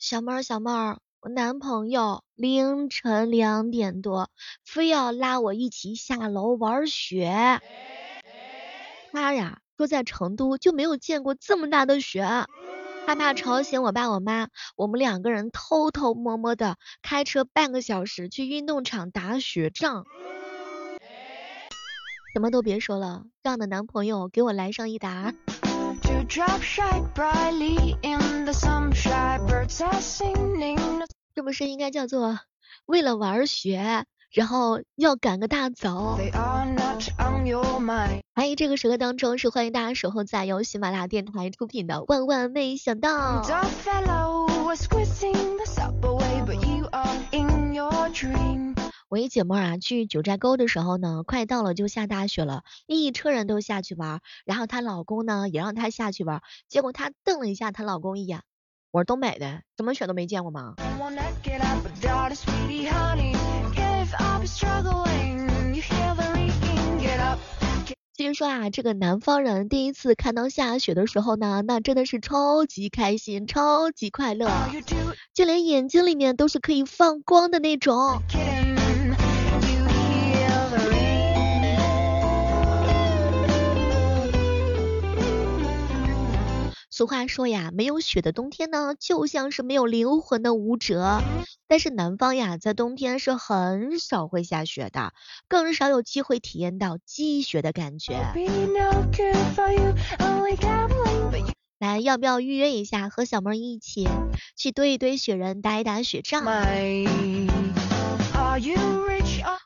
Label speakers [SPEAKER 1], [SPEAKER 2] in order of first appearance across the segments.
[SPEAKER 1] 小妹儿小妹儿，我男朋友凌晨两点多非要拉我一起下楼玩雪。他呀说在成都就没有见过这么大的雪，害怕吵醒我爸我妈，我们两个人偷偷摸摸的开车半个小时去运动场打雪仗。什么都别说了，让的男朋友给我来上一打。这不是应该叫做为了玩雪，然后要赶个大走？欢迎这个时刻当中是欢迎大家守候在由喜马拉雅电台出品的万万没想到。我一姐妹啊，去九寨沟的时候呢，快到了就下大雪了，一车人都下去玩，然后她老公呢也让她下去玩，结果她瞪了一下她老公一眼，我是东北的，怎么雪都没见过吗？其实说啊，这个南方人第一次看到下雪的时候呢，那真的是超级开心，超级快乐，就连眼睛里面都是可以放光的那种。俗话说呀，没有雪的冬天呢，就像是没有灵魂的舞者。但是南方呀，在冬天是很少会下雪的，更少有机会体验到积雪的感觉。来，要不要预约一下，和小妹一起去堆一堆雪人，打一打雪仗？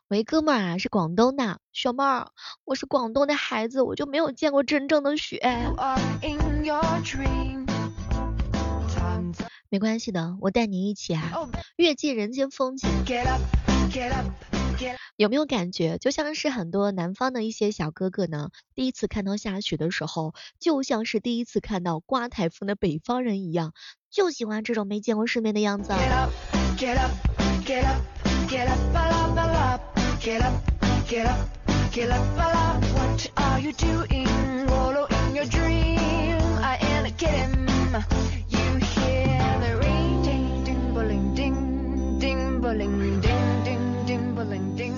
[SPEAKER 1] 喂，哥们儿啊，是广东的，小妹儿，我是广东的孩子，我就没有见过真正的雪。没关系的，我带你一起啊，阅尽人间风景。有没有感觉，就像是很多南方的一些小哥哥呢，第一次看到下雪的时候，就像是第一次看到刮台风的北方人一样，就喜欢这种没见过世面的样子。
[SPEAKER 2] Get up, get up, get up, la What are you doing? Wallow in your dream. I ain't kidding. You hear the ring, ding, ding, bling, ding, ding, bling, ding, ding, ding, bling, ding.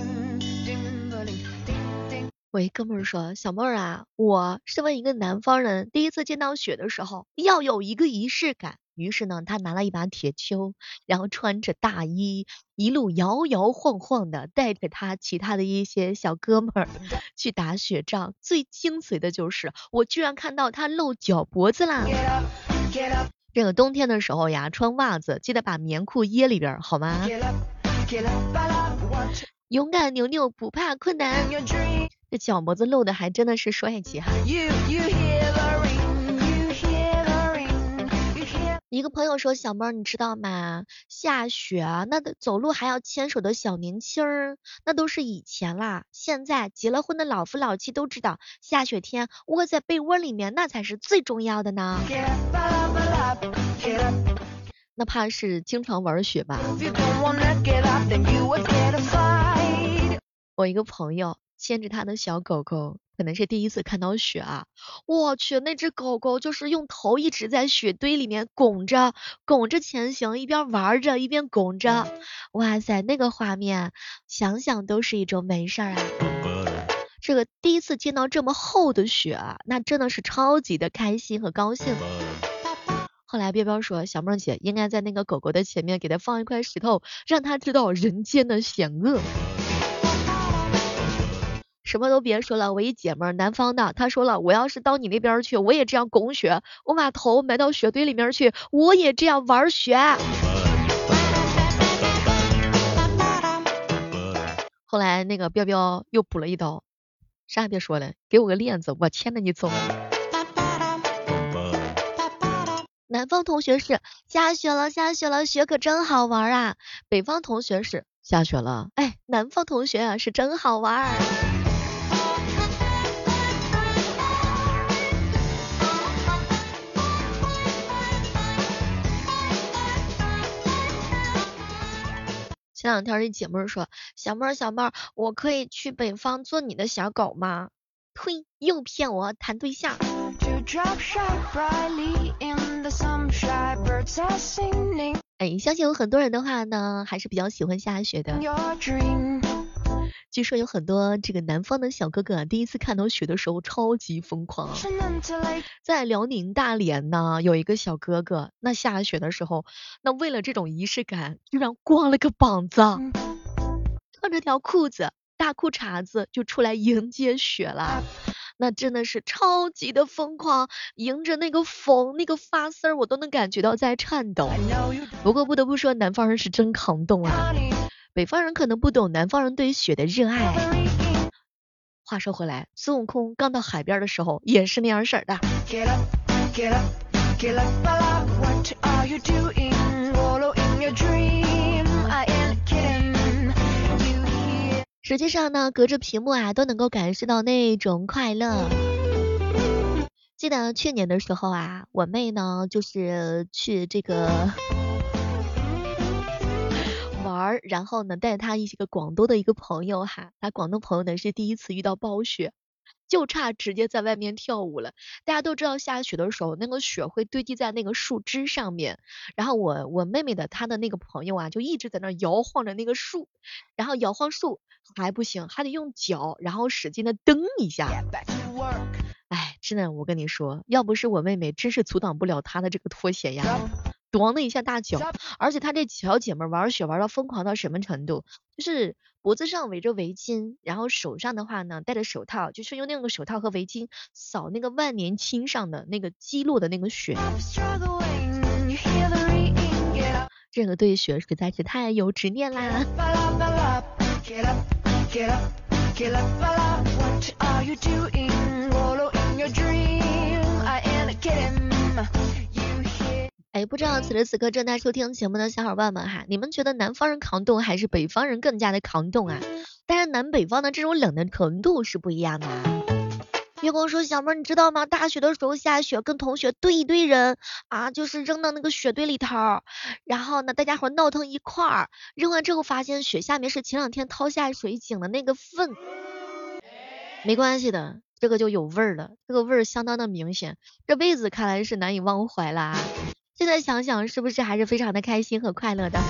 [SPEAKER 1] 喂，哥们儿说，小妹儿啊，我身为一个南方人，第一次见到雪的时候，要有一个仪式感。于是呢，他拿了一把铁锹，然后穿着大衣，一路摇摇晃晃的，带着他其他的一些小哥们儿 去打雪仗。最精髓的就是，我居然看到他露脚脖子啦！这个冬天的时候呀，穿袜子记得把棉裤掖里边，好吗？勇敢牛牛不怕困难，这脚脖子露的还真的是帅气哈。一个朋友说：“小妹，你知道吗？下雪啊，那走路还要牵手的小年轻儿，那都是以前啦。现在结了婚的老夫老妻都知道，下雪天窝在被窝里面那才是最重要的呢。那怕是经常玩雪吧？我一个朋友牵着他的小狗狗。”可能是第一次看到雪啊！我去，那只狗狗就是用头一直在雪堆里面拱着，拱着前行，一边玩着一边拱着。哇塞，那个画面想想都是一种美事儿啊！这个第一次见到这么厚的雪，那真的是超级的开心和高兴。后来彪彪说，小梦姐应该在那个狗狗的前面给它放一块石头，让它知道人间的险恶。什么都别说了，我一姐们儿南方的，她说了，我要是到你那边去，我也这样拱雪，我把头埋到雪堆里面去，我也这样玩雪。后来那个彪彪又补了一刀，啥也别说了，给我个链子，我牵着你走。南方同学是下雪了，下雪了，雪可真好玩啊。北方同学是下雪了，哎，南方同学啊是真好玩。前两天一姐妹说，小妹儿小妹儿，我可以去北方做你的小狗吗？呸，又骗我谈对象。哎，相信有很多人的话呢，还是比较喜欢下雪的。据说有很多这个南方的小哥哥啊，第一次看到雪的时候超级疯狂。在辽宁大连呢，有一个小哥哥，那下雪的时候，那为了这种仪式感，居然光了个膀子，穿着条裤子，大裤衩子就出来迎接雪了。那真的是超级的疯狂，迎着那个风，那个发丝儿我都能感觉到在颤抖。不过不得不说，南方人是真抗冻啊。北方人可能不懂南方人对于雪的热爱。话说回来，孙悟空刚到海边的时候也是那样式儿的。实际上呢，隔着屏幕啊都能够感受到那种快乐。记得去年的时候啊，我妹呢就是去这个。玩，然后呢，带他一些个广东的一个朋友哈，他广东朋友呢是第一次遇到暴雪，就差直接在外面跳舞了。大家都知道下雪的时候，那个雪会堆积在那个树枝上面，然后我我妹妹的她的那个朋友啊，就一直在那摇晃着那个树，然后摇晃树还不行，还得用脚，然后使劲的蹬一下。哎，真的，我跟你说，要不是我妹妹，真是阻挡不了她的这个拖鞋呀。咣的一下大脚，而且她这小姐妹玩雪玩到疯狂到什么程度？就是脖子上围着围巾，然后手上的话呢戴着手套，就是用那个手套和围巾扫那个万年青上的那个积落的那个雪。这个对雪实在是太有执念啦。哎，不知道此时此刻正在收听节目的小伙伴们哈，你们觉得南方人抗冻还是北方人更加的抗冻啊？当然，南北方的这种冷的程度是不一样的。月光说，小妹你知道吗？大雪的时候下雪，跟同学堆一堆人啊，就是扔到那个雪堆里头，然后呢，大家伙闹腾一块儿，扔完之后发现雪下面是前两天掏下水井的那个粪。没关系的，这个就有味儿了，这个味儿相当的明显，这辈子看来是难以忘怀啦。现在想想，是不是还是非常的开心和快乐的？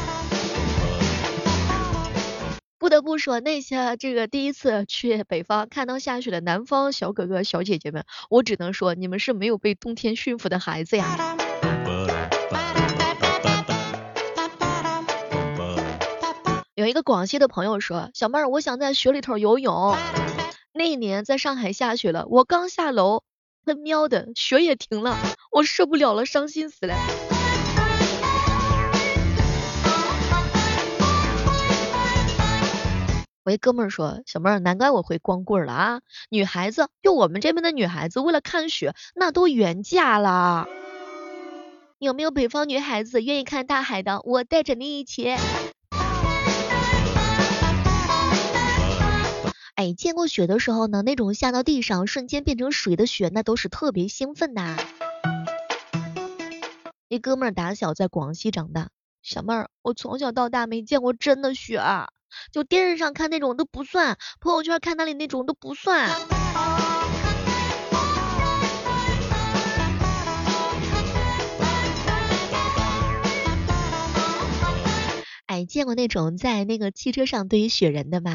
[SPEAKER 1] 不得不说，那些这个第一次去北方看到下雪的南方小哥哥小姐姐们，我只能说，你们是没有被冬天驯服的孩子呀。有一个广西的朋友说，小妹儿，我想在雪里头游泳。那一年在上海下雪了，我刚下楼。他喵的，雪也停了，我受不了了，伤心死了。我一哥们儿说，小妹儿，难怪我会光棍了啊！女孩子，就我们这边的女孩子，为了看雪，那都原价了。有没有北方女孩子愿意看大海的？我带着你一起。哎，见过雪的时候呢，那种下到地上瞬间变成水的雪，那都是特别兴奋的。一哥们儿打小在广西长大，小妹儿，我从小到大没见过真的雪，就电视上看那种都不算，朋友圈看那里那种都不算。哎，见过那种在那个汽车上堆雪人的吗？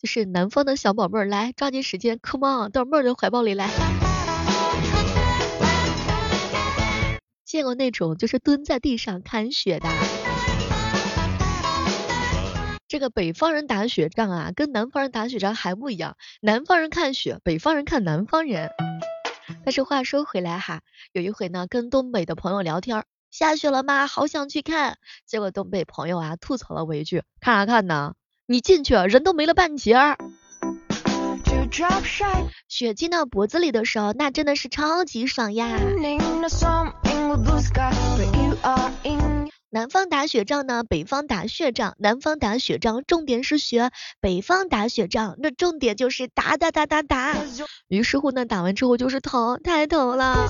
[SPEAKER 1] 就是南方的小宝贝儿，来抓紧时间，come on，到妹儿的怀抱里来。见过那种就是蹲在地上看雪的？这个北方人打雪仗啊，跟南方人打雪仗还不一样。南方人看雪，北方人看南方人。但是话说回来哈，有一回呢，跟东北的朋友聊天，下雪了吗？好想去看。结果东北朋友啊吐槽了我一句，看啥看呢？你进去，人都没了半截儿。雪进到脖子里的时候，那真的是超级爽呀。南方打雪仗呢，北方打雪仗。南方打雪仗，重点是雪；北方打雪仗，那重点就是打打打打打。于是乎呢，打完之后就是疼，太疼了。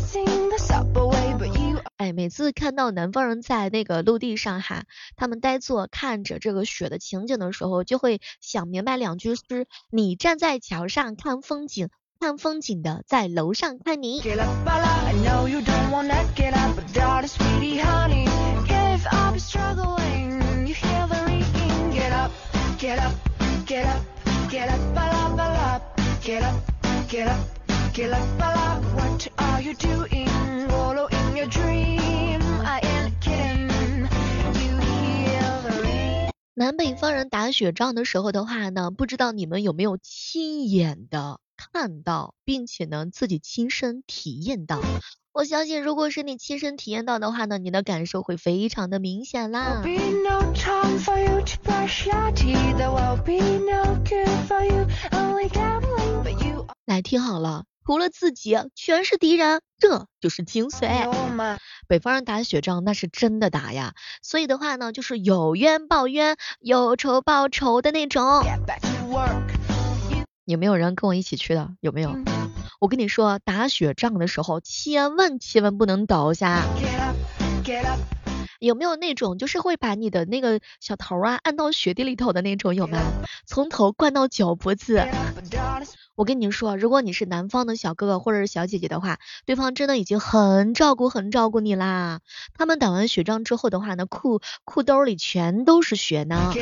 [SPEAKER 1] 哎，每次看到南方人在那个陆地上哈，他们呆坐看着这个雪的情景的时候，就会想明白两句诗：你站在桥上看风景，看风景的在楼上看你。南北方人打雪仗的时候的话呢，不知道你们有没有亲眼的看到，并且呢自己亲身体验到。我相信，如果是你亲身体验到的话呢，你的感受会非常的明显啦。来听好了，除了自己，全是敌人，这就是精髓。北方人打雪仗那是真的打呀，所以的话呢，就是有冤报冤，有仇报仇的那种。有没有人跟我一起去的？有没有？我跟你说，打雪仗的时候，千万千万不能倒下。有没有那种就是会把你的那个小头啊按到雪地里头的那种？有吗？从头灌到脚脖子。我跟你说，如果你是南方的小哥哥或者是小姐姐的话，对方真的已经很照顾很照顾你啦。他们打完雪仗之后的话呢，裤裤兜里全都是雪呢。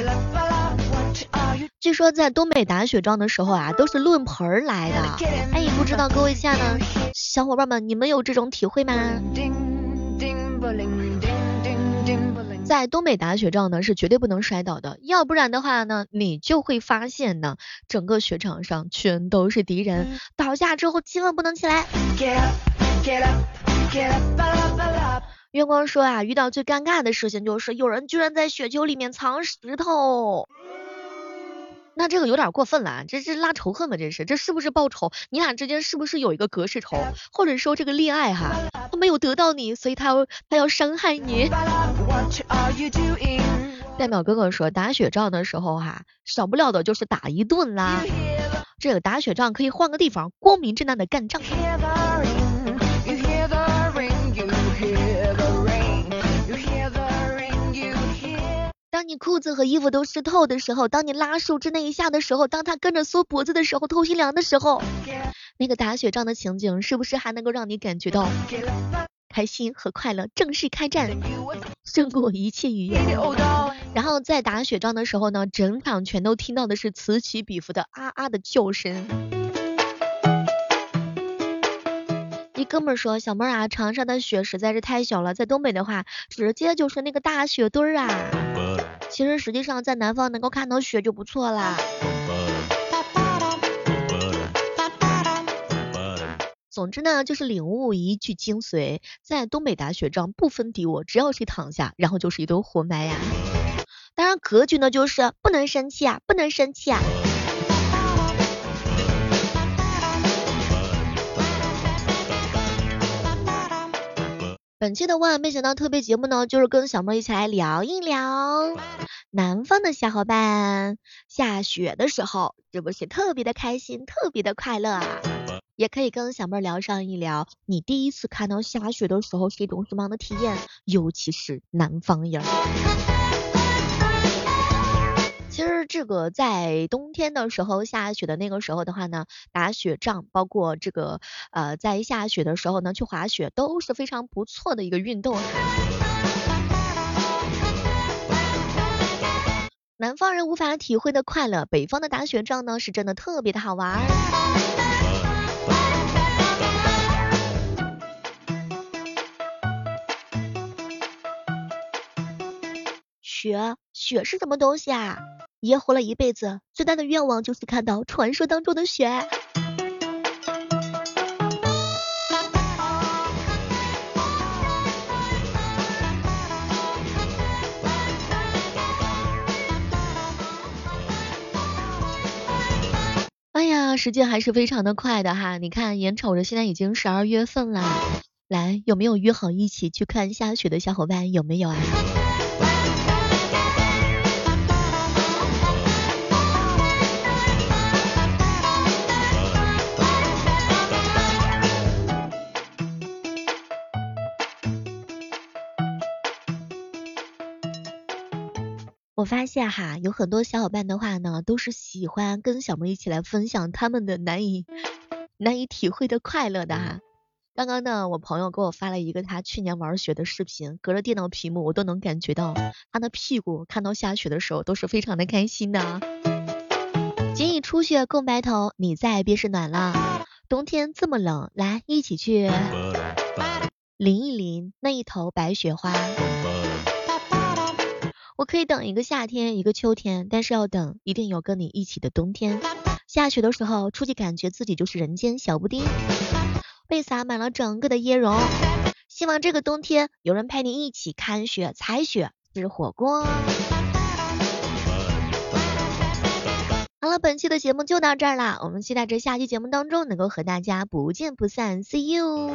[SPEAKER 1] 据说在东北打雪仗的时候啊，都是论盆来的。哎，不知道各位亲爱的小伙伴们，你们有这种体会吗？在东北打雪仗呢，是绝对不能摔倒的，要不然的话呢，你就会发现呢，整个雪场上全都是敌人，倒下之后千万不能起来。月光说啊，遇到最尴尬的事情就是有人居然在雪球里面藏石头。那这个有点过分了，这是拉仇恨吗？这是，这是不是报仇？你俩之间是不是有一个隔世仇？或者说这个恋爱哈，他没有得到你，所以他要他要伤害你。代表哥哥说，打雪仗的时候哈，少不了的就是打一顿啦。这个打雪仗可以换个地方，光明正大的干仗。当你裤子和衣服都湿透的时候，当你拉树枝那一下的时候，当他跟着缩脖子的时候，头皮凉的时候，那个打雪仗的情景是不是还能够让你感觉到开心和快乐？正式开战，胜过一切语言。然后在打雪仗的时候呢，整场全都听到的是此起彼伏的啊啊的叫声。一哥们说，小妹啊，长沙的雪实在是太小了，在东北的话，直接就是那个大雪堆儿啊。其实实际上在南方能够看到雪就不错啦。总之呢，就是领悟一句精髓，在东北打雪仗不分敌我，只要谁躺下，然后就是一顿活埋呀。当然格局呢，就是不能生气啊，不能生气啊。本期的万万没想到特别节目呢，就是跟小妹一起来聊一聊南方的小伙伴下雪的时候是不是特别的开心，特别的快乐啊？也可以跟小妹聊上一聊，你第一次看到下雪的时候是一种什么样的体验，尤其是南方人。这个在冬天的时候下雪的那个时候的话呢，打雪仗，包括这个呃在下雪的时候呢去滑雪都是非常不错的一个运动哈。南方人无法体会的快乐，北方的打雪仗呢是真的特别的好玩。雪，雪是什么东西啊？爷活了一辈子，最大的愿望就是看到传说当中的雪。哎呀，时间还是非常的快的哈，你看眼瞅着现在已经十二月份了，来，有没有约好一起去看下雪的小伙伴？有没有啊？我发现哈，有很多小伙伴的话呢，都是喜欢跟小妹一起来分享他们的难以难以体会的快乐的哈。刚刚呢，我朋友给我发了一个他去年玩雪的视频，隔着电脑屏幕我都能感觉到他的屁股看到下雪的时候都是非常的开心的。仅以初雪共白头，你在便是暖了。冬天这么冷，来一起去淋一淋那一头白雪花。我可以等一个夏天，一个秋天，但是要等一定有跟你一起的冬天。下雪的时候出去，感觉自己就是人间小布丁。被洒满了整个的椰蓉，希望这个冬天有人陪你一起看雪、踩雪、吃火锅。好了，本期的节目就到这儿啦，我们期待着下期节目当中能够和大家不见不散，See you。